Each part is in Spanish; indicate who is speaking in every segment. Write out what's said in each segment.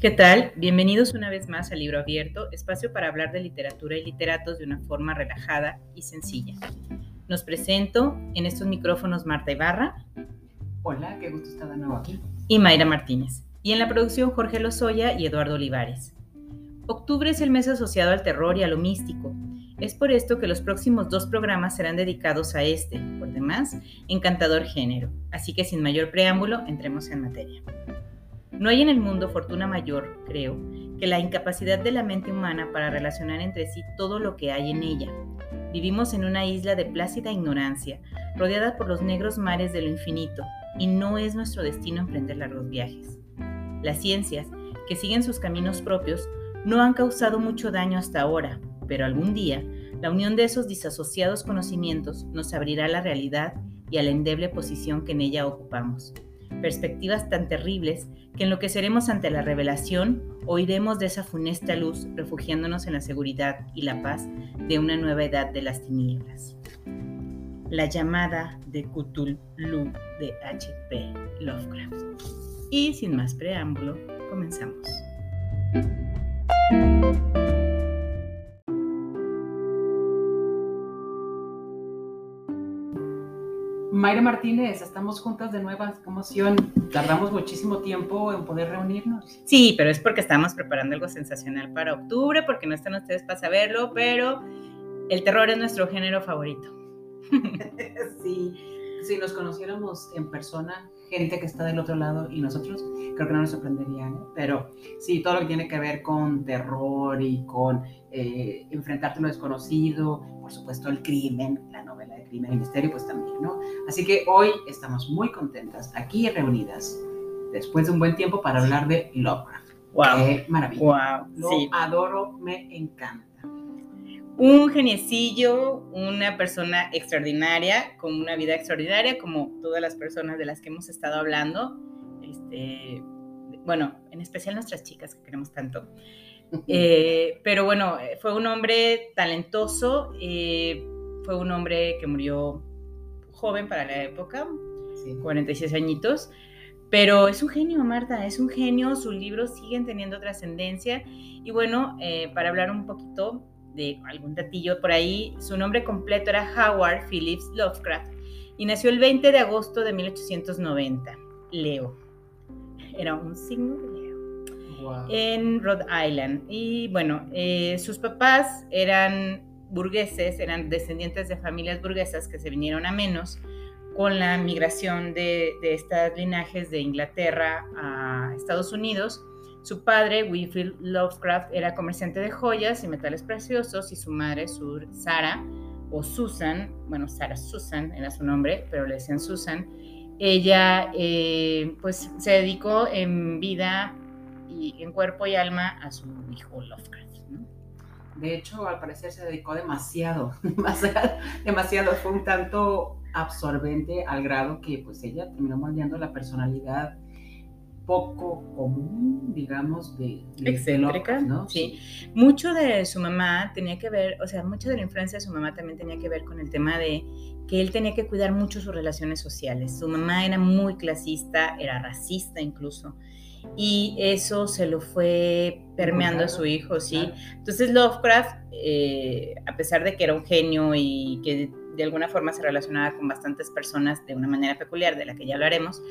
Speaker 1: ¿Qué tal? Bienvenidos una vez más al Libro Abierto, espacio para hablar de literatura y literatos de una forma relajada y sencilla. Nos presento en estos micrófonos Marta Ibarra.
Speaker 2: Hola, qué gusto estar de nuevo aquí.
Speaker 1: Y Mayra Martínez. Y en la producción Jorge Lozoya y Eduardo Olivares. Octubre es el mes asociado al terror y a lo místico. Es por esto que los próximos dos programas serán dedicados a este, por demás, encantador género. Así que sin mayor preámbulo, entremos en materia. No hay en el mundo fortuna mayor, creo, que la incapacidad de la mente humana para relacionar entre sí todo lo que hay en ella. Vivimos en una isla de plácida ignorancia, rodeada por los negros mares de lo infinito, y no es nuestro destino emprender largos viajes. Las ciencias, que siguen sus caminos propios, no han causado mucho daño hasta ahora, pero algún día, la unión de esos disasociados conocimientos nos abrirá la realidad y a la endeble posición que en ella ocupamos perspectivas tan terribles que enloqueceremos ante la revelación, oiremos de esa funesta luz refugiándonos en la seguridad y la paz de una nueva edad de las tinieblas. La llamada de Cthulhu de H.P. Lovecraft. Y sin más preámbulo, comenzamos.
Speaker 2: Mayra Martínez, estamos juntas de nueva emoción. Tardamos muchísimo tiempo en poder reunirnos.
Speaker 1: Sí, pero es porque estamos preparando algo sensacional para octubre, porque no están ustedes para saberlo, pero el terror es nuestro género favorito.
Speaker 2: sí, si nos conociéramos en persona, gente que está del otro lado y nosotros, creo que no nos sorprendería, ¿eh? Pero sí, todo lo que tiene que ver con terror y con eh, enfrentarte a lo desconocido, por supuesto el crimen, la novela de crimen y misterio, pues también, ¿no? Así que hoy estamos muy contentas aquí reunidas, después de un buen tiempo, para hablar de Lovecraft.
Speaker 1: ¡Wow!
Speaker 2: ¡Qué maravilla!
Speaker 1: ¡Wow!
Speaker 2: Lo adoro, me encanta
Speaker 1: un geniecillo, una persona extraordinaria, con una vida extraordinaria, como todas las personas de las que hemos estado hablando. Este, bueno, en especial nuestras chicas que queremos tanto. Eh, pero bueno, fue un hombre talentoso, eh, fue un hombre que murió joven para la época, 46 añitos, pero es un genio, Marta, es un genio, sus libros siguen teniendo trascendencia. Y bueno, eh, para hablar un poquito de algún datillo por ahí, su nombre completo era Howard Phillips Lovecraft y nació el 20 de agosto de 1890, Leo. Era un signo de Leo. En Rhode Island. Y bueno, eh, sus papás eran burgueses, eran descendientes de familias burguesas que se vinieron a menos con la migración de, de estos linajes de Inglaterra a Estados Unidos. Su padre, Wilfrid Lovecraft, era comerciante de joyas y metales preciosos y su madre, Sara o Susan, bueno, Sara Susan era su nombre, pero le decían Susan, ella eh, pues se dedicó en vida y en cuerpo y alma a su hijo Lovecraft.
Speaker 2: De hecho, al parecer se dedicó demasiado, demasiado, fue un tanto absorbente al grado que pues ella terminó moldeando la personalidad poco común, digamos, de,
Speaker 1: excéntrica, ¿no? Sí. Mucho de su mamá tenía que ver, o sea, mucha de la influencia de su mamá también tenía que ver con el tema de que él tenía que cuidar mucho sus relaciones sociales. Su mamá era muy clasista, era racista incluso, y eso se lo fue permeando a su hijo, sí. Entonces Lovecraft, eh, a pesar de que era un genio y que de alguna forma se relacionaba con bastantes personas de una manera peculiar, de la que ya hablaremos,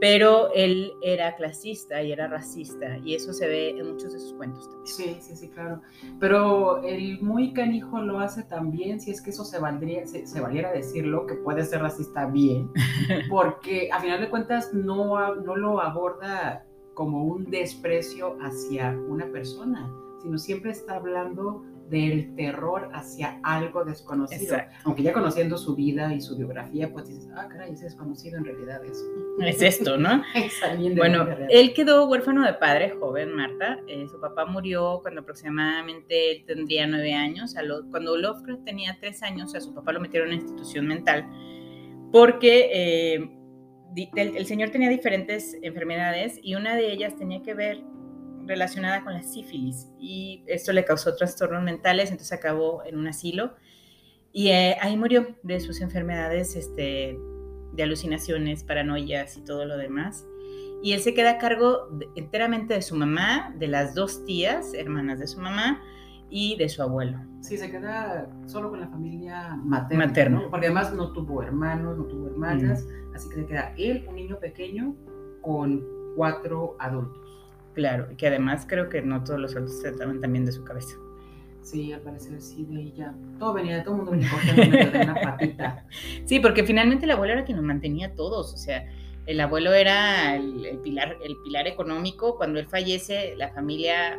Speaker 1: pero él era clasista y era racista y eso se ve en muchos de sus cuentos también.
Speaker 2: Sí, sí, sí, claro. Pero el muy canijo lo hace también, si es que eso se, valdría, se, valiera decirlo, que puede ser racista bien, porque a final de cuentas no, no lo aborda como un desprecio hacia una persona, sino siempre está hablando del terror hacia algo desconocido. Aunque ya conociendo su vida y su biografía, pues dices, ah, caray, ese desconocido en realidad es.
Speaker 1: Es esto, ¿no? bueno, él quedó huérfano de padre joven, Marta. Eh, su papá murió cuando aproximadamente tendría nueve años. cuando Lovecraft tenía tres años, a su papá lo metieron en una institución mental porque eh, el señor tenía diferentes enfermedades y una de ellas tenía que ver relacionada con la sífilis y esto le causó trastornos mentales, entonces acabó en un asilo y eh, ahí murió de sus enfermedades este, de alucinaciones, paranoias y todo lo demás. y él se queda a cargo enteramente de su mamá, de las dos tías, hermanas de su mamá, y de su abuelo.
Speaker 2: Sí, se queda solo con la familia materna. Porque además no tuvo hermanos, no tuvo hermanas, así que se queda él, un niño pequeño, con cuatro adultos.
Speaker 1: Claro, y que además creo que no todos los adultos se trataban también de su cabeza.
Speaker 2: Sí, al parecer sí, de ella. Todo venía, todo el mundo venía cortando de una patita.
Speaker 1: Sí, porque finalmente el abuelo era quien nos mantenía a todos, o sea, el abuelo era el, pilar, el pilar económico. Cuando él fallece, la familia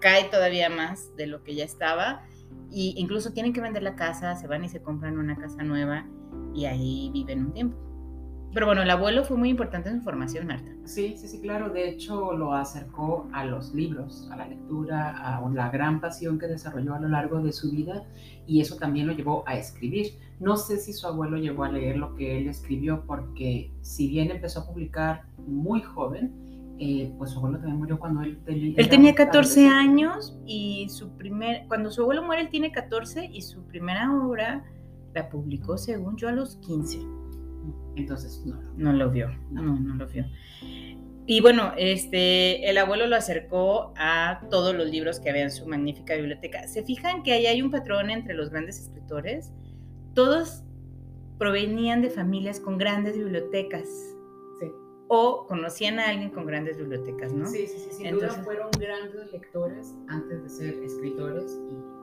Speaker 1: cae todavía más de lo que ya estaba. Y incluso tienen que vender la casa, se van y se compran una casa nueva y ahí viven un tiempo. Pero bueno, el abuelo fue muy importante en su formación, Marta.
Speaker 2: Sí, sí, sí, claro. De hecho, lo acercó a los libros, a la lectura, a la gran pasión que desarrolló a lo largo de su vida y eso también lo llevó a escribir. No sé si su abuelo llegó a leer lo que él escribió porque si bien empezó a publicar muy joven, eh, pues su abuelo también murió cuando él
Speaker 1: tenía... Él tenía 14 años y su primer... Cuando su abuelo muere, él tiene 14 y su primera obra la publicó, según yo, a los 15.
Speaker 2: Entonces, no.
Speaker 1: No lo vio, no, no lo vio. Y bueno, este, el abuelo lo acercó a todos los libros que había en su magnífica biblioteca. ¿Se fijan que ahí hay un patrón entre los grandes escritores? Todos provenían de familias con grandes bibliotecas. O conocían a alguien con grandes bibliotecas, ¿no?
Speaker 2: Sí, sí, sí. Sin Entonces, duda fueron grandes lectores antes de ser escritores y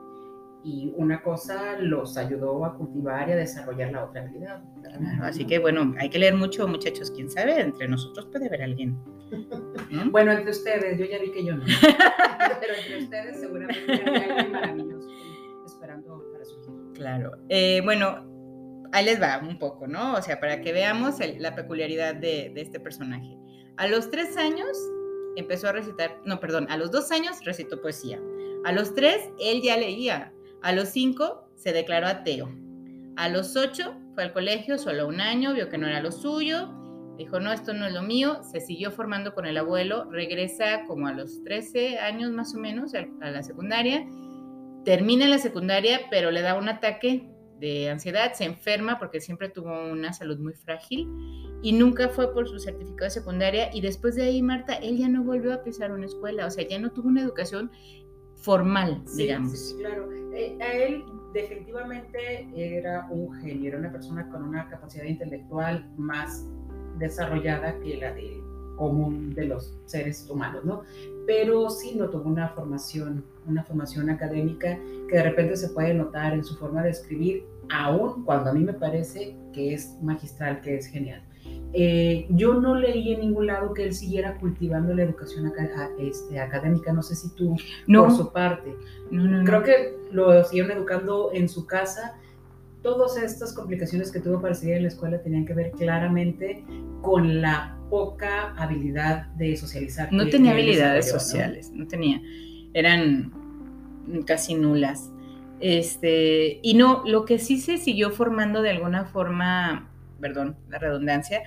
Speaker 2: y una cosa los ayudó a cultivar y a desarrollar la otra habilidad.
Speaker 1: así que bueno, hay que leer mucho, muchachos, quién sabe, entre nosotros puede haber alguien.
Speaker 2: Bueno, entre ustedes, yo ya vi que yo no. Pero entre ustedes seguramente hay alguien maravilloso esperando para surgir.
Speaker 1: Claro. Eh, bueno, ahí les va un poco, ¿no? O sea, para que veamos la peculiaridad de, de este personaje. A los tres años empezó a recitar, no, perdón, a los dos años recitó poesía. A los tres, él ya leía. A los cinco se declaró ateo. A los ocho fue al colegio solo un año, vio que no era lo suyo, dijo, no, esto no es lo mío, se siguió formando con el abuelo, regresa como a los 13 años más o menos a la secundaria, termina la secundaria, pero le da un ataque de ansiedad, se enferma porque siempre tuvo una salud muy frágil y nunca fue por su certificado de secundaria y después de ahí, Marta, él ya no volvió a pisar una escuela, o sea, ya no tuvo una educación formal, digamos.
Speaker 2: Sí, claro. Eh, a él definitivamente era un genio, era una persona con una capacidad intelectual más desarrollada que la de común de los seres humanos, ¿no? Pero sí no tuvo una formación, una formación académica que de repente se puede notar en su forma de escribir, aún cuando a mí me parece que es magistral, que es genial. Eh, yo no leí en ningún lado que él siguiera cultivando la educación este, académica, no sé si tú, no. por su parte. No, Creo que lo siguieron educando en su casa. Todas estas complicaciones que tuvo para seguir en la escuela tenían que ver claramente con la poca habilidad de socializar.
Speaker 1: No tenía habilidades sociales, ¿no? tenía. Eran casi nulas. Este, y no, lo que sí se siguió formando de alguna forma perdón, la redundancia,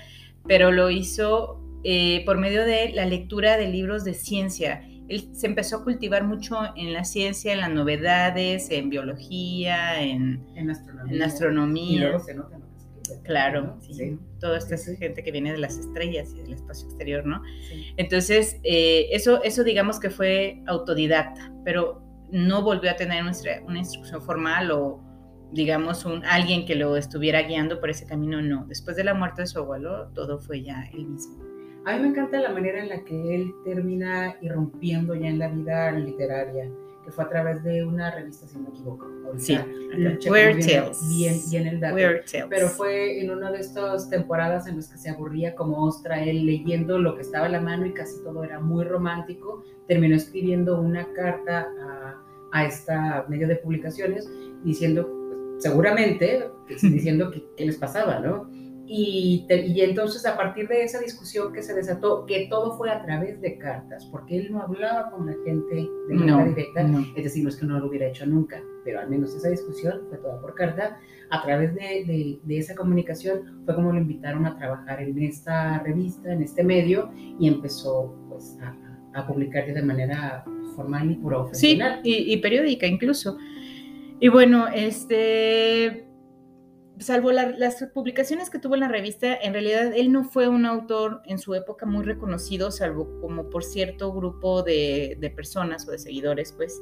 Speaker 1: pero lo hizo eh, por medio de la lectura de libros de ciencia. Él se empezó a cultivar mucho en la ciencia, en las novedades, en biología, en, astronomía. Claro, sí. Toda esta gente que viene de las estrellas y del espacio exterior, ¿no? Entonces, eh, eso, eso digamos que fue autodidacta, pero no volvió a tener una instrucción formal o, digamos, un, alguien que lo estuviera guiando por ese camino, no. Después de la muerte de su abuelo, todo fue ya él mismo.
Speaker 2: A mí me encanta la manera en la que él termina irrumpiendo ya en la vida literaria, que fue a través de una revista, si no me equivoco.
Speaker 1: sí, Weird Tales.
Speaker 2: Bien, bien el dato. Pero fue en una de estas temporadas en las que se aburría como ostra él leyendo lo que estaba a la mano y casi todo era muy romántico. Terminó escribiendo una carta a, a esta medio de publicaciones diciendo seguramente diciendo qué les pasaba, ¿no? Y, y, entonces a partir de esa discusión que se desató, que todo fue a través de cartas, porque él no hablaba con la gente de manera directa, es decir, no es que no lo hubiera hecho nunca, pero al menos esa discusión fue toda por carta, a través de, de, esa comunicación fue como lo invitaron a trabajar en esta revista, en este medio, y empezó pues a, a publicar de manera formal y profesional.
Speaker 1: Sí, y, y periódica incluso. Y bueno, este, salvo las publicaciones que tuvo en la revista, en realidad él no fue un autor en su época muy reconocido, salvo como por cierto grupo de, personas o de seguidores, pues,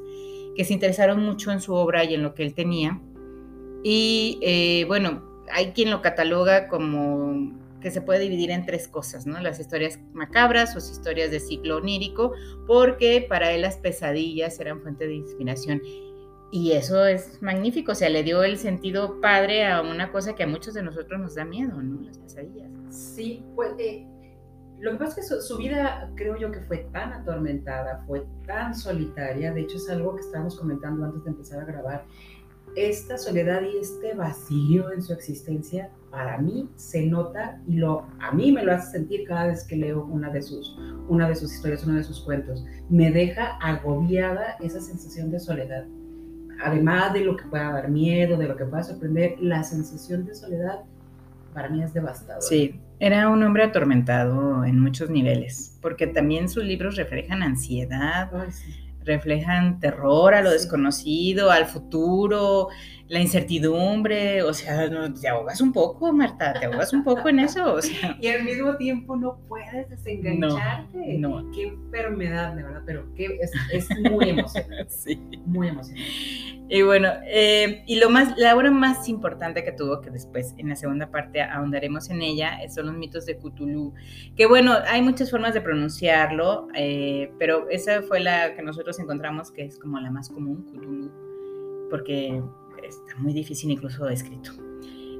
Speaker 1: que se interesaron mucho en su obra y en lo que él tenía. Y eh, bueno, hay quien lo cataloga como que se puede dividir en tres cosas, ¿no? Las historias macabras, sus historias de ciclo onírico, porque para él las pesadillas eran fuente de inspiración. Y eso es magnífico, o sea, le dio el sentido padre a una cosa que a muchos de nosotros nos da miedo, ¿no? Las pesadillas.
Speaker 2: Sí, pues eh, lo que pasa es que su, vida creo yo que fue tan atormentada, fue tan solitaria, de hecho es algo que estábamos comentando antes de empezar a grabar, esta soledad y este vacío en su existencia para mí se nota y lo a mí me lo hace sentir cada vez que leo una de sus una de sus historias, uno de sus cuentos. Me deja agobiada esa sensación de soledad. Además de lo que pueda dar miedo, de lo que pueda sorprender, la sensación de soledad para mí es devastadora.
Speaker 1: Sí, era un hombre atormentado en muchos niveles, porque también sus libros reflejan ansiedad. Ay, sí reflejan terror a lo desconocido, al futuro, la incertidumbre, o sea, te ahogas un poco, Marta, te ahogas un poco en eso. O sea.
Speaker 2: Y al mismo tiempo no puedes desengancharte. No, Qué enfermedad, de verdad, pero que es, muy emocionante. sí. Muy emocionante.
Speaker 1: Y bueno, eh, y lo más, la obra más importante que tuvo, que después en la segunda parte ahondaremos en ella, son los mitos de Cthulhu. Que bueno, hay muchas formas de pronunciarlo, eh, pero esa fue la que nosotros encontramos que es como la más común, Cthulhu, porque está muy difícil incluso escrito.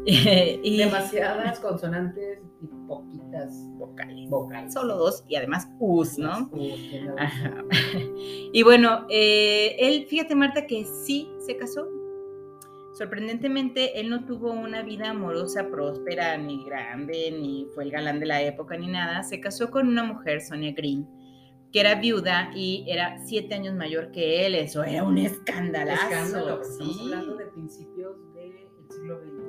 Speaker 2: y demasiadas consonantes y poquitas
Speaker 1: vocales. Solo dos y además us, ¿no? Y bueno, eh, él, fíjate Marta, que sí se casó. Sorprendentemente, él no tuvo una vida amorosa próspera, ni grande, ni fue el galán de la época, ni nada. Se casó con una mujer, Sonia Green, que era viuda y era siete años mayor que él. Eso era un escandalazo.
Speaker 2: Escándalo, estamos hablando de principios del siglo XX, principios de, 1900.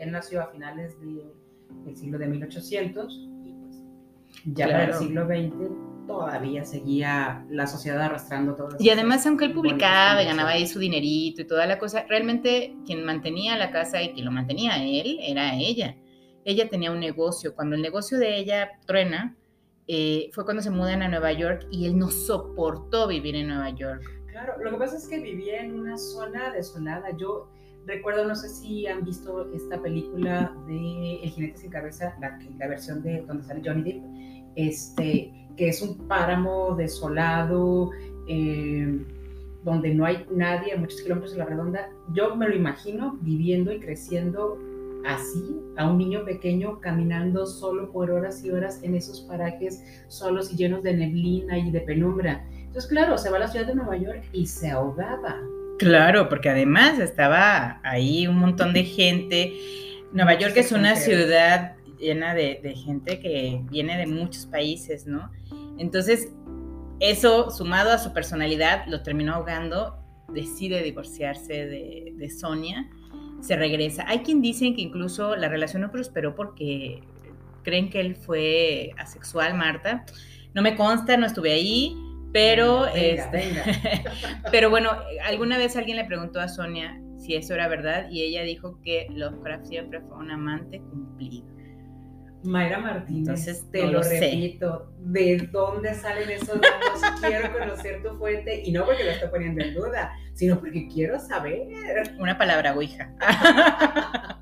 Speaker 2: Él nació a finales del siglo de 1800 y pues ya para el siglo XX todavía seguía la sociedad arrastrando todo
Speaker 1: Y además, aunque él publicaba y ganaba ahí su dinerito y toda la cosa, realmente quien mantenía la casa y quien lo mantenía él era ella. Ella tenía un negocio. Cuando el negocio de ella truena, eh, fue cuando se mudan a Nueva York y él no soportó vivir en Nueva York.
Speaker 2: Claro, lo que pasa es que vivía en una zona desolada. Yo recuerdo, no sé si han visto esta película de El jinete sin cabeza, la, versión de donde sale Johnny Depp, este, que es un páramo desolado, eh, donde no hay nadie a muchos kilómetros de la redonda. Yo me lo imagino viviendo y creciendo así a un niño pequeño caminando solo por horas y horas en esos parajes solos y llenos de neblina y de penumbra. Entonces, claro, se va a la ciudad de Nueva York y se ahogaba.
Speaker 1: Claro, porque además estaba ahí un montón de gente. Nueva York es una ciudad llena de, gente que viene de muchos países, ¿no? Entonces, eso sumado a su personalidad lo terminó ahogando, decide divorciarse de, de Sonia se regresa. Hay quien dicen que incluso la relación no prosperó porque creen que él fue asexual, Marta. No me consta, no estuve ahí, pero este, pero bueno, alguna vez alguien le preguntó a Sonia si eso era verdad y ella dijo que Lovecraft siempre fue un amante cumplido.
Speaker 2: Mayra Martínez, te lo, repito, ¿de dónde salen esos datos? quiero conocer tu fuente y no porque lo estoy poniendo en duda, sino porque quiero saber.
Speaker 1: Una palabra, Ouija.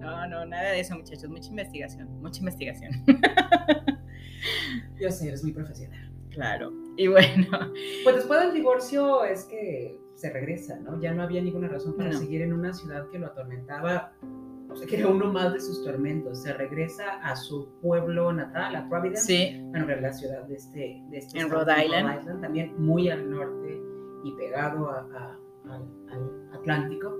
Speaker 1: No, no, nada de eso, muchachos. Mucha investigación, mucha investigación.
Speaker 2: Yo sé, eres muy profesional.
Speaker 1: Claro. Y bueno.
Speaker 2: Pues después del divorcio es que se regresa, ¿no? Ya no había ninguna razón para seguir en una ciudad que lo atormentaba o sea, que era uno más de sus tormentos. Se regresa a su pueblo natal, a Providence. Sí. Bueno, que es la ciudad de este, de este
Speaker 1: en Rhode Island.
Speaker 2: También muy al norte y pegado al, Atlántico.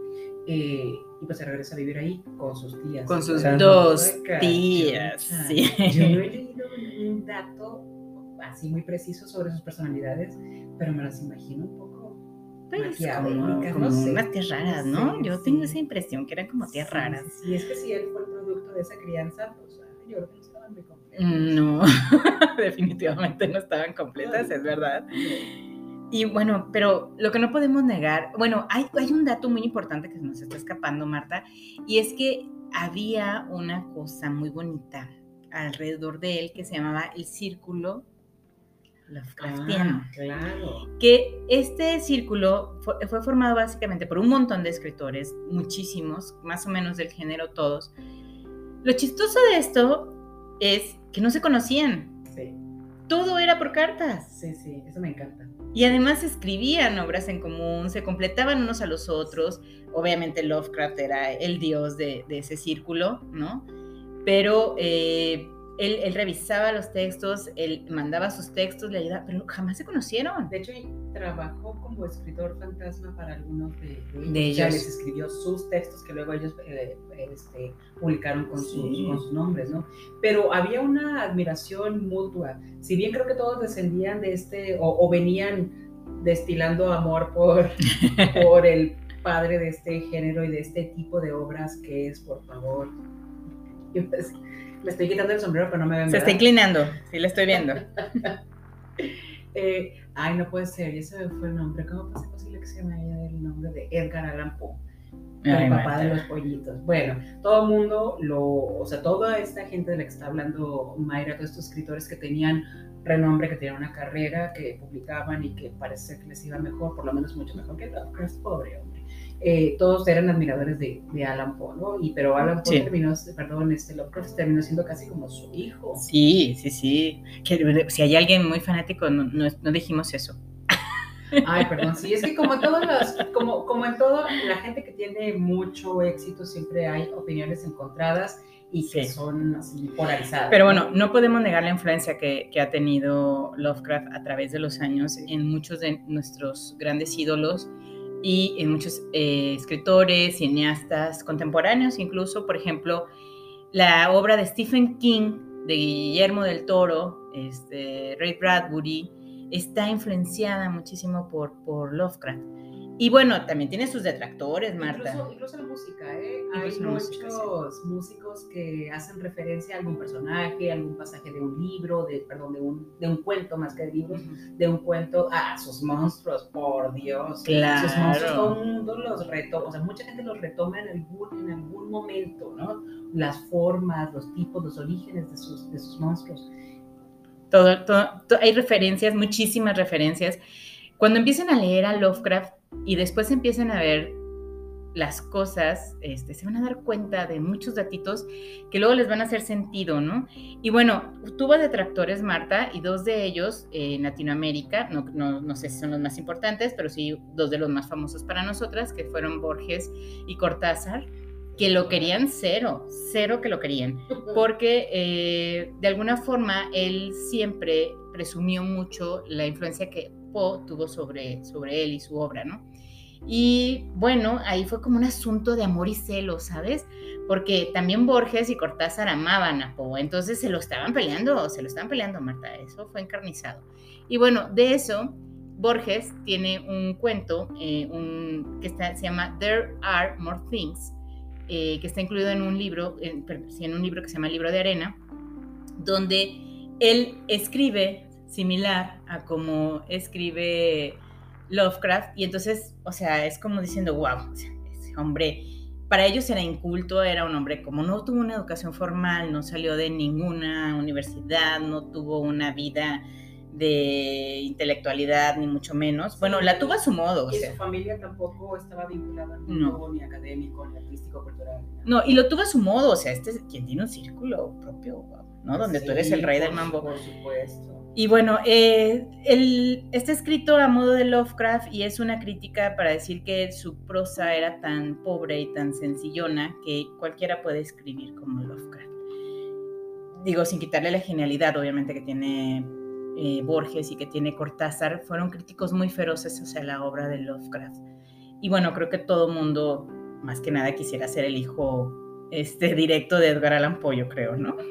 Speaker 2: Eh, y pues se regresa a vivir ahí con sus tías.
Speaker 1: Con sus dos tías. Sí.
Speaker 2: Yo no he leído un dato así muy preciso sobre sus personalidades, pero me las imagino un poco
Speaker 1: pues, como, unas tías raras, ¿no? Yo tengo esa impresión que eran como tías raras.
Speaker 2: Sí, es que si él fue el producto de esa crianza, pues yo creo que no estaban muy completas. Mm,
Speaker 1: no, definitivamente no estaban completas, es verdad. Y bueno, pero lo que no podemos negar, bueno, hay, hay un dato muy importante que se nos está escapando, Marta, y es que había una cosa muy bonita alrededor de él que se llamaba el círculo Lovecraftiano.
Speaker 2: Ah, claro.
Speaker 1: Que este círculo fue, fue, formado básicamente por un montón de escritores, muchísimos, más o menos del género todos. Lo chistoso de esto es que no se conocían.
Speaker 2: Sí.
Speaker 1: Todo era por cartas.
Speaker 2: Sí, sí, eso me encanta.
Speaker 1: Y además escribían obras en común, se completaban unos a los otros. Obviamente Lovecraft era el dios de, de ese círculo, ¿no? Pero eh, él, él, revisaba los textos, él mandaba sus textos, le ayudaba, pero jamás se conocieron.
Speaker 2: De hecho, trabajó como escritor fantasma para algunos de, de ellos.
Speaker 1: De ellos.
Speaker 2: Ya les escribió sus textos que luego ellos eh, este, publicaron con,
Speaker 1: Sí.
Speaker 2: sus, con sus nombres, ¿no? Pero había una admiración mutua. Si bien creo que todos descendían de este, o, o venían destilando amor por, por el padre de este género y de este tipo de obras que es, por favor. Yo, pues, me estoy quitando el sombrero, pero no me ven.
Speaker 1: Se está inclinando, sí, lo estoy viendo.
Speaker 2: Eh, ay, no puede ser, y ese fue el nombre. ¿Cómo ser posible que se me haya el nombre de Edgar Allan Poe? El
Speaker 1: Ay,
Speaker 2: papá de los pollitos. Bueno, todo el mundo lo, o sea, toda esta gente de la que está hablando Mayra, todos estos escritores que tenían renombre, que tenían una carrera, que publicaban y que parece que les iba mejor, por lo menos mucho mejor que Lovecraft, pobre hombre. Eh, todos eran admiradores de, de Alan Poe, ¿no? Y, pero Alan Poe
Speaker 1: Sí.
Speaker 2: terminó, perdón, este Lovecraft terminó siendo casi como su hijo.
Speaker 1: Sí, sí, sí. Que, si hay alguien muy fanático, no, no, no dijimos eso.
Speaker 2: Ay, perdón, sí, es que como en todas las, como, como en todo, la gente que tiene mucho éxito siempre hay opiniones encontradas y que
Speaker 1: Sí.
Speaker 2: son así polarizadas.
Speaker 1: Pero bueno, no podemos negar la influencia que, que ha tenido Lovecraft a través de los años en muchos de nuestros grandes ídolos y en muchos eh, escritores, cineastas contemporáneos, incluso, por ejemplo, la obra de Stephen King, de Guillermo del Toro, este, Ray Bradbury, está influenciada muchísimo por, por Lovecraft. Y bueno, también tiene sus detractores, Marta.
Speaker 2: Incluso, incluso la música, ¿eh? Hay muchos
Speaker 1: música,
Speaker 2: músicos que hacen referencia a algún personaje, a algún pasaje de un libro, de, perdón, de un, de un cuento más que de libros, de un cuento a sus monstruos, por Dios.
Speaker 1: Claro.
Speaker 2: Sus monstruos todo el mundo los retoma, o sea, mucha gente los retoma en algún, en algún momento, ¿no? Las formas, los tipos, los orígenes de sus, de sus monstruos.
Speaker 1: Todo, todo, to- hay referencias, muchísimas referencias. Cuando empiecen a leer a Lovecraft y después empiecen a ver las cosas, este, se van a dar cuenta de muchos datitos que luego les van a hacer sentido, ¿no? Y bueno, tuvo detractores, Marta, y dos de ellos eh, en Latinoamérica, no, no, no sé si son los más importantes, pero sí dos de los más famosos para nosotras, que fueron Borges y Cortázar, que lo querían cero, cero que lo querían porque eh, de alguna forma él siempre presumió mucho la influencia que Poe tuvo sobre, sobre él y su obra, ¿no? Y bueno, ahí fue como un asunto de amor y celo, ¿sabes? Porque también Borges y Cortázar amaban a Poe, entonces se lo estaban peleando, se lo estaban peleando, Marta, eso fue encarnizado. Y bueno, de eso, Borges tiene un cuento eh, que está, se llama There Are More Things, eh, que está incluido en un libro, en, en un libro que se llama Libro de Arena, donde él escribe similar a como escribe Lovecraft, y entonces, o sea, es como diciendo, wow, o ese hombre, para ellos era inculto, era un hombre como no tuvo una educación formal, no salió de ninguna universidad, no tuvo una vida de intelectualidad, ni mucho menos. Bueno, la tuvo a su modo, o
Speaker 2: Y
Speaker 1: sea.
Speaker 2: su familia tampoco estaba vinculada al
Speaker 1: No.
Speaker 2: mundo ni académico, ni artístico, cultural. ni nada.
Speaker 1: No, y lo tuvo a su modo, o sea, este es quien tiene un círculo propio, ¿no? Donde tú eres
Speaker 2: Sí,
Speaker 1: el rey del mambo.
Speaker 2: Por supuesto.
Speaker 1: Y bueno, eh, el, está escrito a modo de Lovecraft y es una crítica para decir que su prosa era tan pobre y tan sencillona que cualquiera puede escribir como Lovecraft. Digo, sin quitarle la genialidad, obviamente, que tiene eh, Borges y que tiene Cortázar, fueron críticos muy feroces hacia la obra de Lovecraft. Y bueno, creo que todo mundo, más que nada, quisiera ser el hijo este, directo de Edgar Allan Poe, yo creo, ¿no?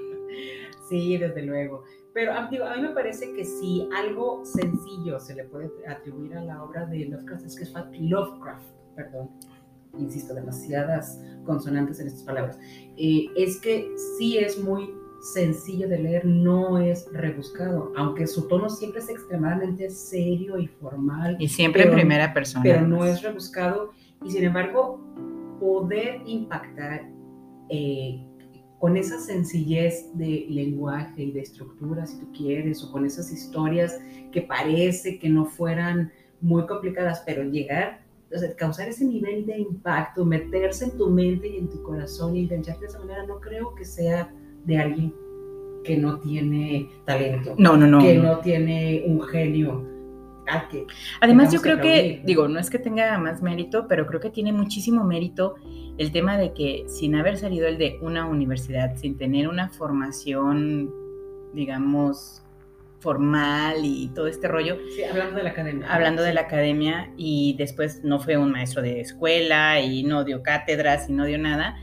Speaker 2: Sí, desde luego. Pero a, digo, a mí me parece que si algo sencillo se le puede atribuir a la obra de Lovecraft es que es Lovecraft, perdón, insisto, demasiadas consonantes en estas palabras, eh, es que sí es muy sencillo de leer, no es rebuscado, aunque su tono siempre es extremadamente serio y formal.
Speaker 1: Y siempre
Speaker 2: pero-
Speaker 1: en primera persona.
Speaker 2: Pero no es rebuscado y sin embargo poder impactar eh, con esa sencillez de lenguaje y de estructura, si tú quieres, o con esas historias que parece que no fueran muy complicadas, pero llegar, o sea, causar ese nivel de impacto, meterse en tu mente y en tu corazón y engancharte de esa manera, no creo que sea de alguien que no tiene talento,
Speaker 1: No, no, no.
Speaker 2: que
Speaker 1: no.
Speaker 2: no tiene un genio. Que
Speaker 1: Además, yo
Speaker 2: que
Speaker 1: creo que, digo, no es que tenga más mérito, pero creo que tiene muchísimo mérito el tema de que sin haber salido el de una universidad, sin tener una formación, digamos, formal y todo este rollo,
Speaker 2: Sí, hablando de la academia.
Speaker 1: hablando de la academia y después no fue un maestro de escuela y no dio cátedras y no dio nada,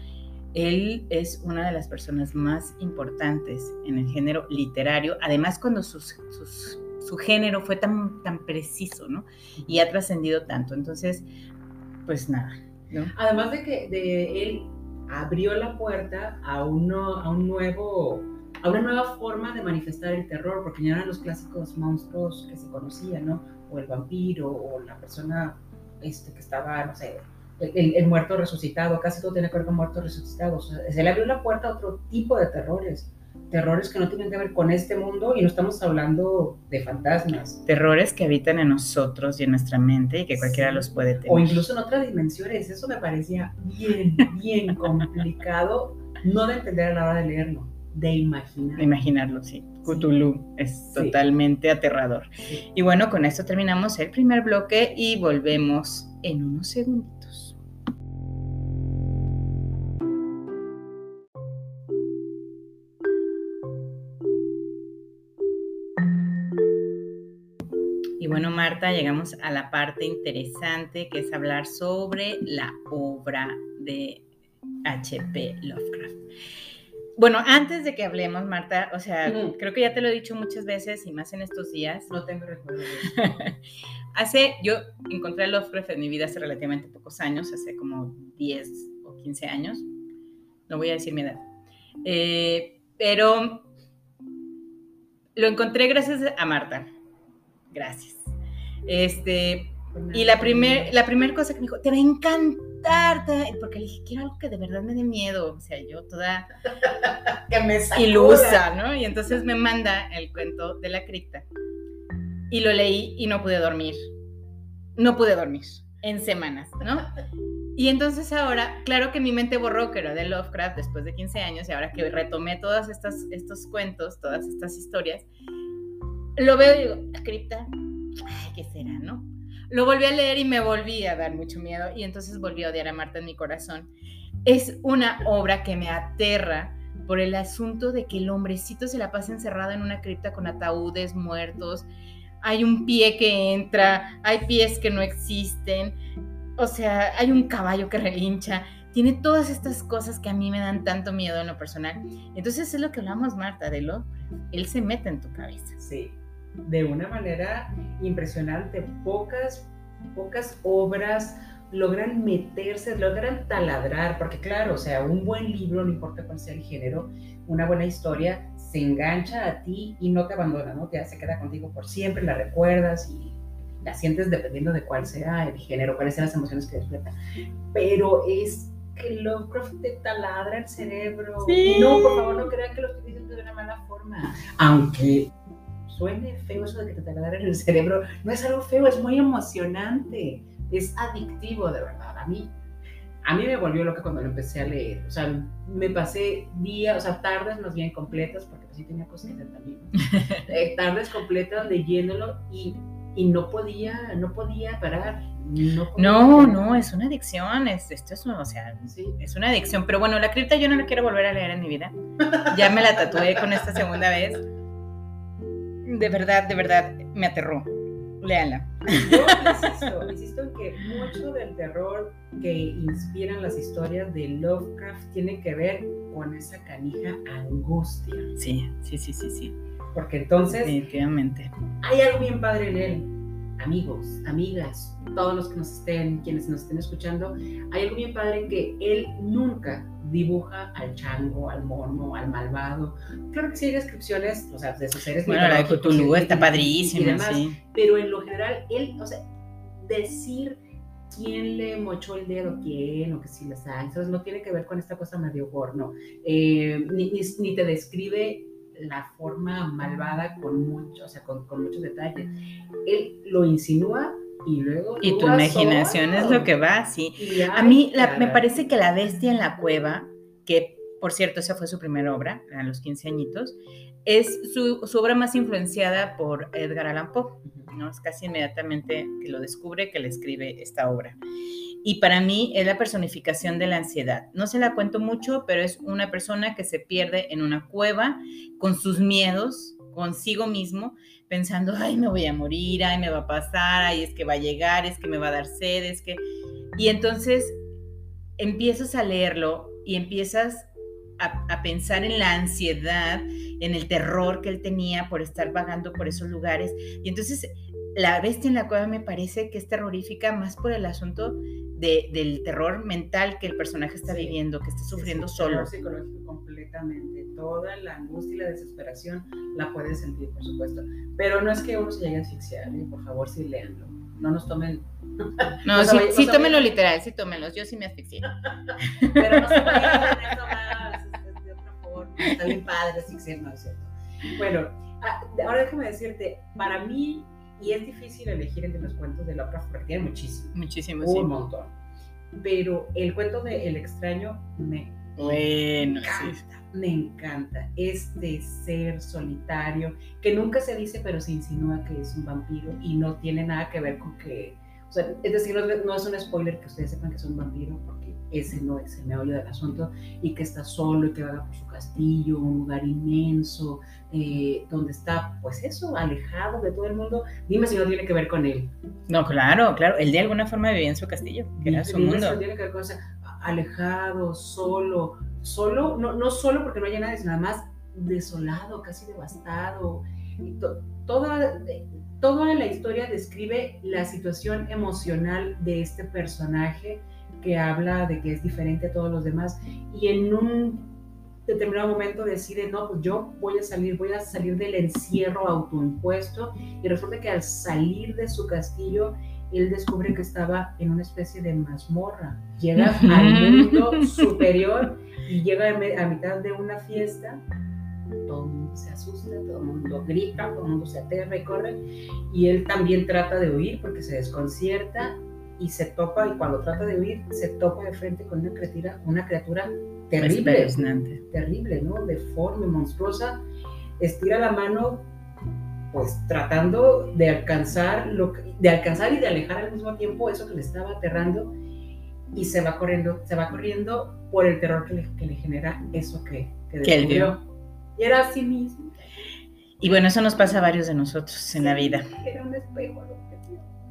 Speaker 1: él es una de las personas más importantes en el género literario, además cuando sus- sus- su género fue tan, tan preciso, ¿no? Y ha trascendido tanto. Entonces, pues nada, ¿no?
Speaker 2: Además de que él abrió la puerta a, uno, a un nuevo a una nueva forma de manifestar el terror, porque ya eran los clásicos monstruos que se conocían, ¿no? O el vampiro, o la persona este, que estaba, no sé, el, el muerto resucitado, casi todo tiene que ver con muertos resucitados. O se le abrió la puerta a otro tipo de terrores, terrores que no tienen que ver con este mundo y no estamos hablando de fantasmas.
Speaker 1: Terrores que habitan en nosotros y en nuestra mente y que cualquiera
Speaker 2: Sí.
Speaker 1: los puede tener.
Speaker 2: o incluso en otras dimensiones. Eso me parecía bien, bien complicado, no de entender a la hora de leerlo, de imaginar.
Speaker 1: de imaginarlo, sí. Cthulhu es
Speaker 2: Sí.
Speaker 1: totalmente aterrador. Y bueno, con esto terminamos el primer bloque y volvemos en unos segunditos. Marta, llegamos a la parte interesante que es hablar sobre la obra de H.P. Lovecraft. Bueno, antes de que hablemos, Marta, o sea, creo que ya te lo he dicho muchas veces y más en estos días.
Speaker 2: No tengo recuerdo
Speaker 1: hace, yo encontré a Lovecraft en mi vida hace relativamente pocos años, hace como 10 o 15 años. No voy a decir mi edad. Eh, pero lo encontré gracias a Marta. Gracias. Este, y la primer, la primer cosa que me dijo, te va a encantar, te va-". porque le dije, quiero algo que de verdad me dé miedo. O sea, yo toda
Speaker 2: que me
Speaker 1: ilusa, ¿no? Y entonces me manda el cuento de la cripta. Y lo leí y no pude dormir. No pude dormir en semanas, ¿no? Y entonces ahora, claro que mi mente borró que era de Lovecraft después de 15 años y ahora que retomé todos estos cuentos, todas estas historias, lo veo y digo, la cripta, ay, ¿qué será, no? Lo volví a leer y me volví a dar mucho miedo y entonces volví a odiar a Marta en mi corazón. Es una obra que me aterra por el asunto de que el hombrecito se la pasa encerrado en una cripta con ataúdes muertos, hay un pie que entra, hay pies que no existen, o sea, hay un caballo que relincha, tiene todas estas cosas que a mí me dan tanto miedo en lo personal. Entonces es lo que hablamos, Marta, de lo, él se mete en tu cabeza.
Speaker 2: Sí, de una manera impresionante. Pocas, pocas obras logran meterse, logran taladrar, porque claro, o sea, un buen libro, no importa cuál sea el género, una buena historia, se engancha a ti y no te abandona, ¿no? Te se queda contigo por siempre, la recuerdas y la sientes dependiendo de cuál sea el género, cuáles sean las emociones que despierta. Pero es que Lovecraft te taladra el cerebro.
Speaker 1: Sí.
Speaker 2: No, por favor, no crean que lo estoy diciendo de una mala forma. Aunque suene feo eso de que te taladren el cerebro, no es algo feo, es muy emocionante, es adictivo de verdad. A mí, a mí me volvió loca cuando lo empecé a leer. O sea, me pasé días, o sea, tardes más bien completas, porque pues sí tenía cosas que también. Eh, tardes completas leyéndolo y, y no podía, no podía parar. No,
Speaker 1: No, no, es una adicción, es, esto es, o sea,
Speaker 2: Sí.
Speaker 1: es una adicción. Pero bueno, la cripta yo no la quiero volver a leer en mi vida. Ya me la tatué con esta segunda vez. De verdad, de verdad, me aterró. Léanla.
Speaker 2: Yo insisto, insisto en que mucho del terror que inspiran las historias de Lovecraft tiene que ver con esa canija angustia.
Speaker 1: Sí, sí, sí, sí, sí.
Speaker 2: Porque entonces
Speaker 1: Definitivamente.
Speaker 2: hay algo bien padre en él. A amigos, amigas, todos los que nos estén, quienes nos estén escuchando, hay algo bien padre que él nunca dibuja al chango, al mono, al malvado. Claro que sí hay descripciones, o sea, de sus seres
Speaker 1: Bueno, la de Cthulhu está padrísima, sí.
Speaker 2: Pero en lo general, él, o sea, decir quién le mochó el dedo, quién, o que si la sangre, ¿sabes? no tiene que ver con esta cosa medio gore, no. Eh, ni, ni- ni te describe la forma malvada con mucho, o sea, con, con muchos detalles. Él lo insinúa y luego...
Speaker 1: Y tu imaginación es lo que va, sí. A mí la- me parece que La Bestia en la Cueva, que por cierto esa fue su primera obra, a los 15 añitos, es su, su obra más influenciada por Edgar Allan Poe. ¿no? Es casi inmediatamente que lo descubre que le escribe esta obra. Y para mí es la personificación de la ansiedad. No se la cuento mucho, pero es una persona que se pierde en una cueva con sus miedos, consigo mismo, pensando, ay, me voy a morir, ay, me va a pasar, ay, es que va a llegar, es que me va a dar sed, es que... Y entonces empiezas a leerlo y empiezas a, a pensar en la ansiedad, en el terror que él tenía por estar vagando por esos lugares. Y entonces la bestia en la cueva me parece que es terrorífica más por el asunto de- del terror mental que el personaje está
Speaker 2: Sí.
Speaker 1: viviendo, que está sufriendo
Speaker 2: sí,
Speaker 1: solo.
Speaker 2: terror psicológico completamente. Toda la angustia y la desesperación la puedes sentir, por supuesto. Pero no es que uno se llegue a asfixiar, ¿eh? por favor, sí léanlo. No nos tomen.
Speaker 1: No, sí, tómenlo literal, sí tómenlos. Yo sí me asfixié.
Speaker 2: Pero no se vayan eso más, es- es de otra forma. Está bien padre asfixiar, no es cierto. Bueno, ah, ahora déjame decirte, para mí, y es difícil elegir entre los cuentos de Lovecraft porque tiene muchísimo,
Speaker 1: Muchísimo,
Speaker 2: un
Speaker 1: sí.
Speaker 2: montón. Pero el cuento de El extraño me
Speaker 1: Bueno, sí.
Speaker 2: encanta, me encanta. Este ser solitario, que nunca se dice, pero se insinúa que es un vampiro y no tiene nada que ver con que. O sea, es decir, no, es un spoiler que ustedes sepan que es un vampiro, porque ese no es el meollo del asunto, y que está solo y que vaga por su castillo, un lugar inmenso, eh, donde está, pues eso, alejado de todo el mundo. Dime si no tiene que ver con él.
Speaker 1: No, claro, claro. Él de alguna forma vivía en su castillo, que era su mundo.
Speaker 2: tiene que ver con esa- alejado, solo, solo, no, no solo porque no haya nadie, sino además desolado, casi devastado. Y to- toda, toda la historia describe la situación emocional de este personaje que habla de que es diferente a todos los demás y en un determinado momento decide, no, pues yo voy a salir, voy a salir del encierro autoimpuesto y resulta que al salir de su castillo él descubre que estaba en una especie de mazmorra. Llega al mundo superior y llega a mitad de una fiesta. Todo el mundo se asusta, todo el mundo grita, todo el mundo se aterra y corre. Y él también trata de huir porque se desconcierta y se topa. Y cuando trata de huir, se topa de frente con una criatura, una criatura terrible terrible, ¿no? Deforme, monstruosa, estira la mano, pues tratando de alcanzar, lo que- de alcanzar y de alejar al mismo tiempo eso que le estaba aterrando y se va corriendo, se va corriendo por el terror que le, que le genera eso que, que
Speaker 1: Que él
Speaker 2: descubrió. Y era así mismo.
Speaker 1: Y bueno, eso nos pasa a varios de nosotros en la vida.
Speaker 2: Era un espejo lo que.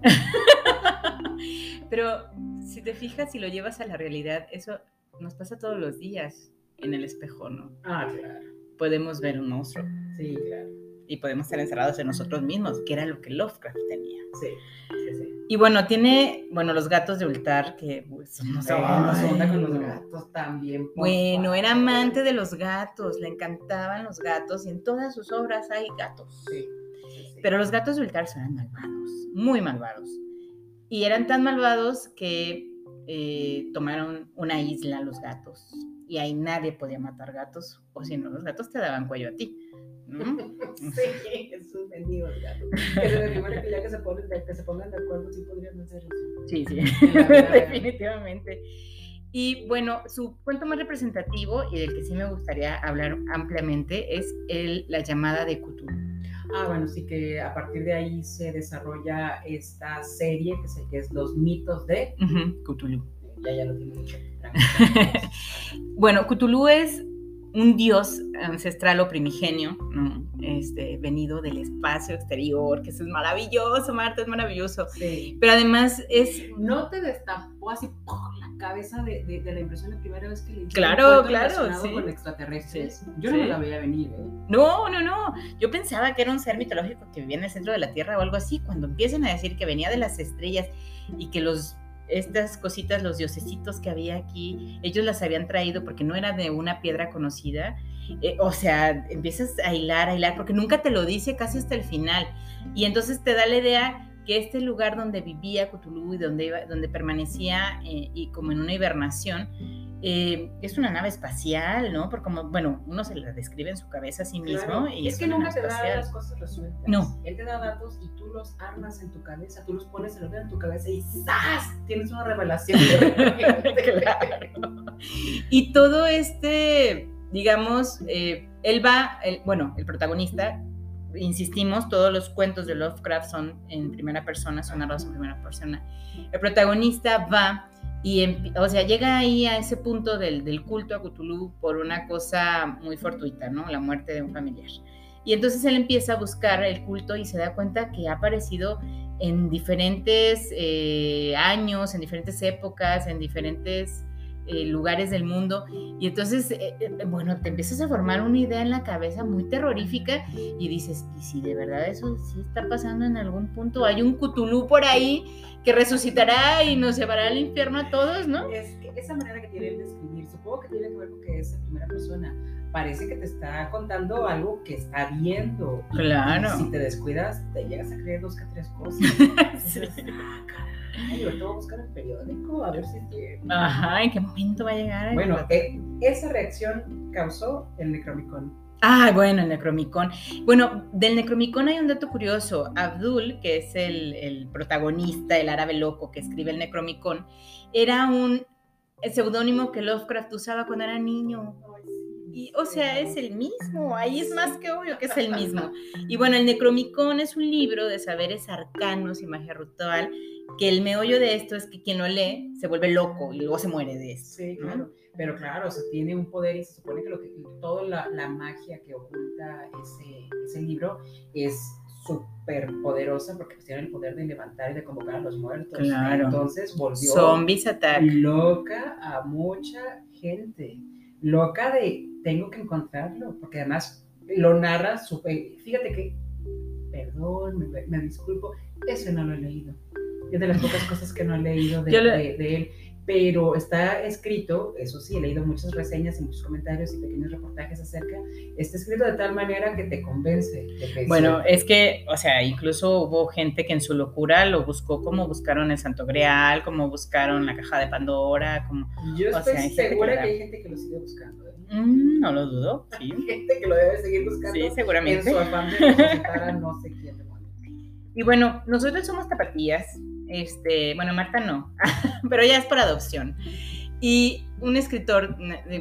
Speaker 1: Pero si te fijas y lo llevas a la realidad, eso nos pasa todos los días en el espejo, ¿no?
Speaker 2: Ah, claro.
Speaker 1: Podemos ver un monstruo
Speaker 2: Sí, claro.
Speaker 1: Y podemos estar encerrados en nosotros mismos, que era lo que Lovecraft tenía.
Speaker 2: Sí, sí, sí.
Speaker 1: Y bueno, tiene, bueno, los gatos de Ultar, que pues,
Speaker 2: No se onda con los gatos también.
Speaker 1: Bueno, era amante de los gatos, le encantaban los gatos y en todas sus obras hay gatos.
Speaker 2: Sí, sí, sí.
Speaker 1: Pero los gatos de Ultar eran malvados, muy malvados. Y eran tan malvados que eh, tomaron una isla los gatos. Y ahí nadie podía matar gatos, o si no, los gatos te daban cuello a ti. ¿no?
Speaker 2: Sí, esos benditos gatos. Se me figura que ya que se, ponen, que se pongan de acuerdo, sí podrían hacer eso.
Speaker 1: Sí, sí, definitivamente. Y bueno, su cuento más representativo y del que sí me gustaría hablar ampliamente es el, La llamada de Cthulhu.
Speaker 2: Ah, bueno, sí que a partir de ahí se desarrolla esta serie que es, que es Los mitos de.
Speaker 1: Ujú, Cthulhu.
Speaker 2: Ya, ya lo tiene dicho.
Speaker 1: Bueno, Cthulhu es un dios ancestral o primigenio, ¿no? Este, venido del espacio exterior, que eso es maravilloso, Marta, es maravilloso.
Speaker 2: Sí.
Speaker 1: Pero además es,
Speaker 2: No te destapó así ¡pum! la cabeza de, de, la impresión la primera vez que leí.
Speaker 1: Claro, claro.
Speaker 2: Sí. con extraterrestres. Yo no me la veía venir, ¿eh?
Speaker 1: No, no, no. Yo pensaba que era un ser mitológico que vivía en el centro de la Tierra o algo así. Cuando empiezan a decir que venía de las estrellas y que los estas cositas, los diosecitos que había aquí, ellos las habían traído porque no era de una piedra conocida. Eh, o sea, empiezas a hilar, a hilar, porque nunca te lo dice casi hasta el final. Y entonces te da la idea que este lugar donde vivía Cthulhu y donde, donde permanecía eh, y como en una hibernación, eh, es una nave espacial, ¿no? Porque como, bueno, uno se la describe en su cabeza a sí mismo. Y
Speaker 2: es, que nunca te da las cosas resueltas.
Speaker 1: No.
Speaker 2: Él te da datos y tú los armas en tu cabeza, tú los pones en, en tu cabeza y ¡zas! Tienes una revelación.
Speaker 1: claro. Y todo este, digamos, eh, él va, bueno, el protagonista insistimos, todos los cuentos de Lovecraft son en primera persona, son narrados en primera persona. El protagonista va y, o sea, llega ahí a ese punto del, del, culto a Cthulhu por una cosa muy fortuita, ¿no? La muerte de un familiar. Y entonces él empieza a buscar el culto y se da cuenta que ha aparecido en diferentes eh, años, en diferentes épocas, en diferentes eh, lugares del mundo. Y entonces, eh, eh, bueno, te empiezas a formar una idea en la cabeza muy terrorífica y dices, ¿y si de verdad eso sí está pasando en algún punto? Hay un Cthulhu por ahí que resucitará y nos llevará al infierno a todos, ¿no?
Speaker 2: Es que esa manera que tiene de escribir, supongo que tiene que ver con que es en primera persona. Parece que te está contando algo que está viendo.
Speaker 1: claro.
Speaker 2: si te descuidas, te llegas a creer dos que tres cosas. sí. Ah, ay, ahorita voy a buscar el periódico a ver si tiene.
Speaker 1: Ajá, ¿en qué momento va a llegar?
Speaker 2: Bueno, eh, esa reacción causó el Necromicon.
Speaker 1: Ah, bueno, el Necromicon. Bueno, del Necromicon hay un dato curioso. Abdul, que es el, el protagonista, el árabe loco que escribe el Necromicon, era un seudónimo que Lovecraft usaba cuando era niño. Y, o sea, es el mismo, ahí es más que obvio que es el mismo. Y bueno, el Necromicon es un libro de saberes arcanos y magia ritual que el meollo de esto es que quien lo lee se vuelve loco y luego se muere de eso.
Speaker 2: Sí, claro. Pero claro, o sea, tiene un poder y se supone que, lo que toda la, la magia que oculta ese, ese libro es súper poderosa porque pues, tiene el poder de levantar y de convocar a los muertos.
Speaker 1: Claro.
Speaker 2: Entonces volvió
Speaker 1: Zombies attack.
Speaker 2: loca a mucha gente. Loca de tengo que encontrarlo, porque además lo narra súper. Fíjate que, perdón, me, me disculpo, eso no lo he leído es de las pocas cosas que no he leído de, de, él. Pero está escrito, eso sí, he leído muchas reseñas y muchos comentarios y pequeños reportajes acerca, está escrito de tal manera que te convence.
Speaker 1: bueno, es que, o sea, incluso hubo gente que en su locura lo buscó como buscaron el Santo Grial, como buscaron la caja de Pandora, como...
Speaker 2: Yo estoy segura que, hay gente que lo sigue buscando. ¿eh?
Speaker 1: Mm, no lo dudo, sí.
Speaker 2: Hay gente que lo debe seguir buscando.
Speaker 1: Sí, seguramente.
Speaker 2: En su afán de no sé quién.
Speaker 1: Y bueno, nosotros somos tapatías, este, bueno, Marta no, pero ella es por adopción. Y un escritor,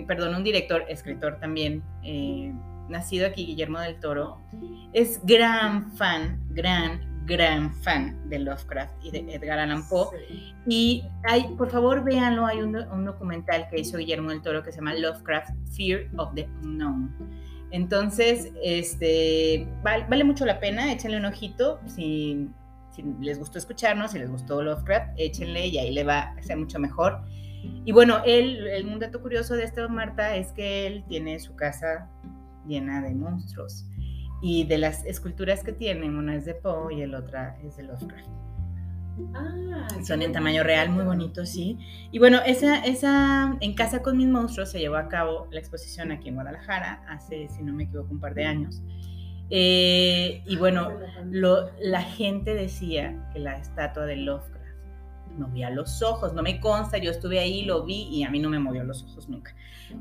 Speaker 1: perdón, un director, escritor también, eh, nacido aquí, Guillermo del Toro, es gran fan, gran, gran fan de Lovecraft y de Edgar Allan Poe. Y hay, por favor, véanlo, hay un, un, documental que hizo Guillermo del Toro que se llama Lovecraft, Fear of the Unknown. Entonces, este, vale, vale mucho la pena, échenle un ojito, si si les gustó escucharnos, si les gustó Lovecraft, échenle y ahí le va a ser mucho mejor. Y bueno, él, el, un dato curioso de esta Marta es que él tiene su casa llena de monstruos. Y de las esculturas que tiene, una es de Poe y el otra es de Lovecraft.
Speaker 2: Ah,
Speaker 1: Son en tamaño real, muy bonitos, sí. Y bueno, esa, esa, en Casa con mis monstruos se llevó a cabo la exposición aquí en Guadalajara hace, si no me equivoco, un par de años. Eh, y bueno, la gente decía que la estatua de Lovecraft movía los ojos, no me consta, yo estuve ahí, lo vi y a mí no me movió los ojos nunca.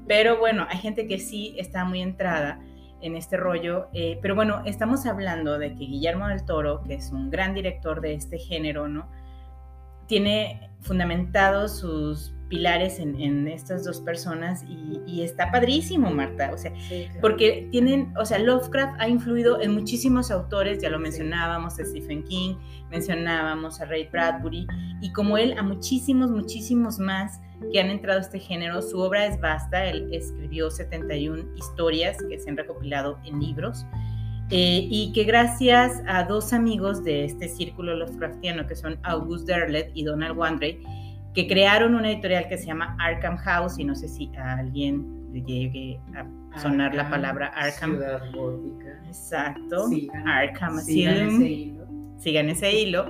Speaker 1: Pero bueno, hay gente que sí está muy entrada en este rollo, eh, pero bueno, estamos hablando de que Guillermo del Toro, que es un gran director de este género, ¿no? Tiene fundamentados sus pilares en, estas dos personas y, está padrísimo, Marta, o sea, porque tienen, o sea, Lovecraft ha influido en muchísimos autores, ya lo mencionábamos, a Stephen King, mencionábamos a Ray Bradbury, y como él, a muchísimos, muchísimos más que han entrado a este género, su obra es vasta, él escribió 71 historias que se han recopilado en libros, eh, y que gracias a dos amigos de este círculo Lovecraftiano, que son August Derleth y Donald Wandrey, que crearon una editorial que se llama Arkham House, y no sé si a alguien le llegue a sonar la palabra Arkham.
Speaker 2: Ciudad gótica.
Speaker 1: Exacto. Arkham
Speaker 2: sigan
Speaker 1: Asylum.
Speaker 2: ese hilo.
Speaker 1: sigan ese hilo.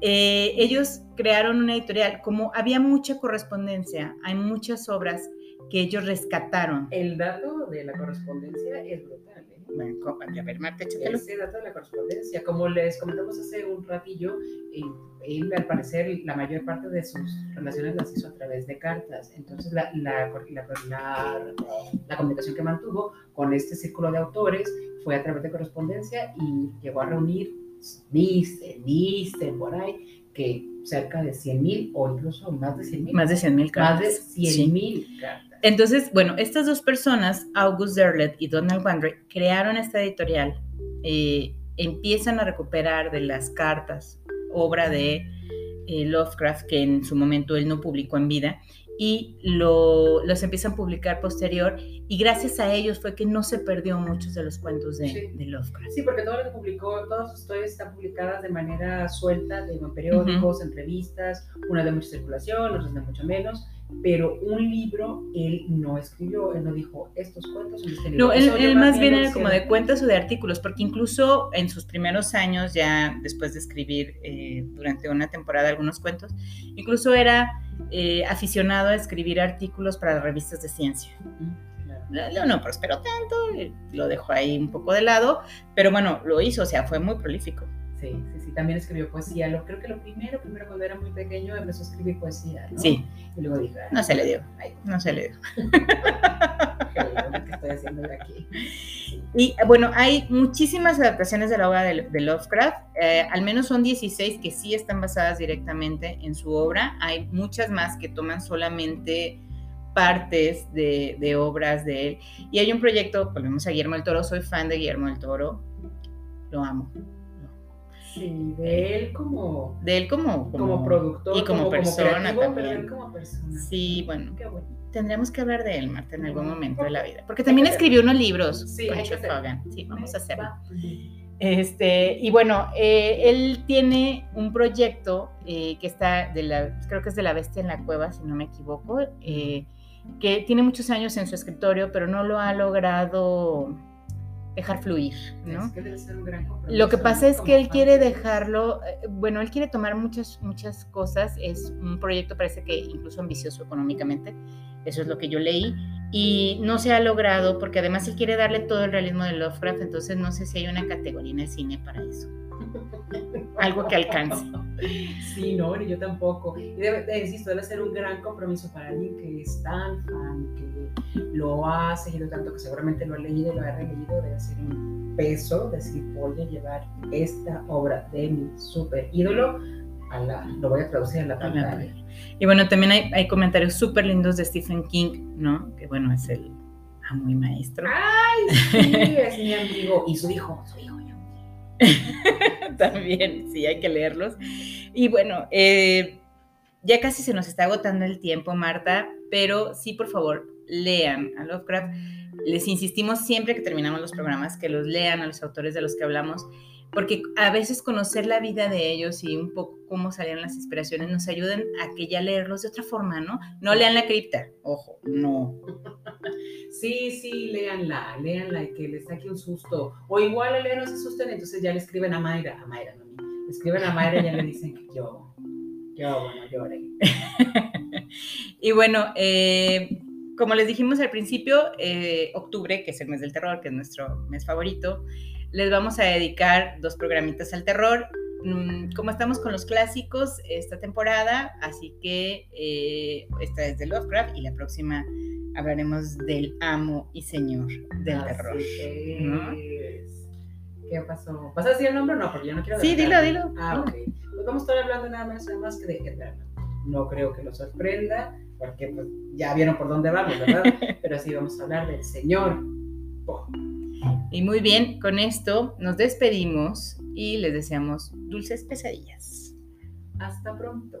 Speaker 1: Eh, ellos crearon una editorial, como había mucha correspondencia, hay muchas obras que ellos rescataron.
Speaker 2: El dato de la correspondencia es brutal.
Speaker 1: Bueno, co- a ver, Marta, échatelo.
Speaker 2: Ese dato de la correspondencia, como les comentamos hace un ratillo, eh, él al parecer la mayor parte de sus relaciones las hizo a través de cartas. Entonces la, la, la, la- la comunicación que mantuvo con este círculo de autores fue a través de correspondencia y llegó a reunir, dice, dice por ahí, que cerca de 100 mil o incluso más de 100 mil.
Speaker 1: Más de 100 mil
Speaker 2: Más de
Speaker 1: cartas.
Speaker 2: 100
Speaker 1: Sí.
Speaker 2: mil cartas.
Speaker 1: Entonces, bueno, estas dos personas, August Derleth y Donald Wandrey, crearon esta editorial. eh, empiezan a recuperar de las cartas, obra de eh, Lovecraft, que en su momento él no publicó en vida, y lo- los empiezan a publicar posterior, y gracias a ellos fue que no se perdió muchos de los cuentos de,
Speaker 2: Sí.
Speaker 1: de Lovecraft.
Speaker 2: Sí, porque todo lo que publicó, todas sus historias están publicadas de manera suelta, de, en periódicos, en revistas, unas de mucha circulación, otras de mucho menos, pero un libro él no escribió, él no dijo estos cuentos en este libro.
Speaker 1: No, él, él más bien era como de cuentas o de artículos, porque incluso en sus primeros años, ya después de escribir eh, durante una temporada algunos cuentos, incluso era eh, aficionado a escribir artículos para revistas de ciencia.
Speaker 2: Claro.
Speaker 1: No, no prosperó tanto, lo dejó ahí un poco de lado, pero bueno, lo hizo, o sea, fue muy prolífico.
Speaker 2: Sí, sí, sí, también escribió poesía. Lo, creo que lo primero, primero cuando era muy pequeño empezó a escribir poesía, ¿no?
Speaker 1: Sí,
Speaker 2: Y luego dijo, "Ah,
Speaker 1: no se le dio, ay, no se le dio.
Speaker 2: ¿qué estoy haciendo aquí?
Speaker 1: Y bueno, hay muchísimas adaptaciones de la obra de, de Lovecraft, eh, al menos son 16 que sí están basadas directamente en su obra, hay muchas más que toman solamente partes de, de obras de él. Y hay un proyecto, volvemos a Guillermo del Toro, soy fan de Guillermo del Toro, lo amo.
Speaker 2: Sí, de él como,
Speaker 1: De él como,
Speaker 2: como, productor
Speaker 1: y como persona
Speaker 2: creativo, pero
Speaker 1: también.
Speaker 2: él como persona.
Speaker 1: Sí, bueno,
Speaker 2: Qué bueno.
Speaker 1: tendríamos que hablar de él, Marta, en algún momento de la vida. Porque también escribió unos libros
Speaker 2: Sí,
Speaker 1: con Chuck. Hogan. Sí, vamos a hacerlo. Este, y bueno, eh, él tiene un proyecto eh, que está, de la, creo que es de la bestia en la cueva, si no me equivoco, eh, que tiene muchos años en su escritorio, pero no lo ha logrado dejar fluir, ¿no?
Speaker 2: Es que debe ser un gran compromiso,
Speaker 1: Lo que pasa es que él quiere dejarlo, eh, bueno, él quiere tomar muchas, muchas cosas, es un proyecto parece que incluso ambicioso económicamente, eso es lo que yo leí, y no se ha logrado porque además él quiere darle todo el realismo de Lovecraft, entonces no sé si hay una categoría en el cine para eso. Algo que alcance.
Speaker 2: Sí, no, ni yo tampoco. Y debe, de- insisto, debe ser un gran compromiso para alguien que es tan fan, que lo ha seguido tanto, que seguramente lo ha leído, lo ha releído, debe ser un peso decir, voy a llevar esta obra de mi super ídolo a la, lo voy a traducir a la pantalla.
Speaker 1: Y bueno, también hay, hay comentarios súper lindos de Stephen King, ¿no? Que bueno, es el amo y maestro.
Speaker 2: Ay, sí, es mi amigo. Y su hijo, su hijo. yo.
Speaker 1: También, sí, hay que leerlos. Y bueno, eh, ya casi se nos está agotando el tiempo, Marta, pero sí, por favor, lean a Lovecraft. Les insistimos siempre que terminamos los programas que los lean a los autores de los que hablamos, porque a veces conocer la vida de ellos y un poco cómo salieron las inspiraciones nos ayudan a que ya leerlos de otra forma, ¿no? No lean la cripta, ojo, no.
Speaker 2: Sí, sí, léanla, léanla y que les saque un susto. O igual al leer no se asusten, entonces ya le escriben a Mayra, a Mayra, no a. Le escriben a Mayra y ya le dicen que yo, yo, bueno, lloré.
Speaker 1: Y bueno, eh, como les dijimos al principio, eh, octubre, que es el mes del terror, que es nuestro mes favorito, les vamos a dedicar dos programitas al terror. Mm, Como estamos con los clásicos esta temporada, así que eh, esta es de Lovecraft y la próxima hablaremos del amo y señor del
Speaker 2: Así
Speaker 1: terror.
Speaker 2: es.
Speaker 1: ¿no?
Speaker 2: ¿Qué pasó? ¿Vas a decir el nombre o no? Porque yo no quiero
Speaker 1: Sí, dilo, dilo.
Speaker 2: Ah, ok. Pues vamos a estar hablando nada más, nada más que de Edgar. No creo que lo sorprenda, porque pues, ya vieron por dónde vamos, ¿verdad? Pero sí vamos a hablar del señor Poe.
Speaker 1: Y muy bien, con esto nos despedimos y les deseamos dulces pesadillas.
Speaker 2: Hasta pronto.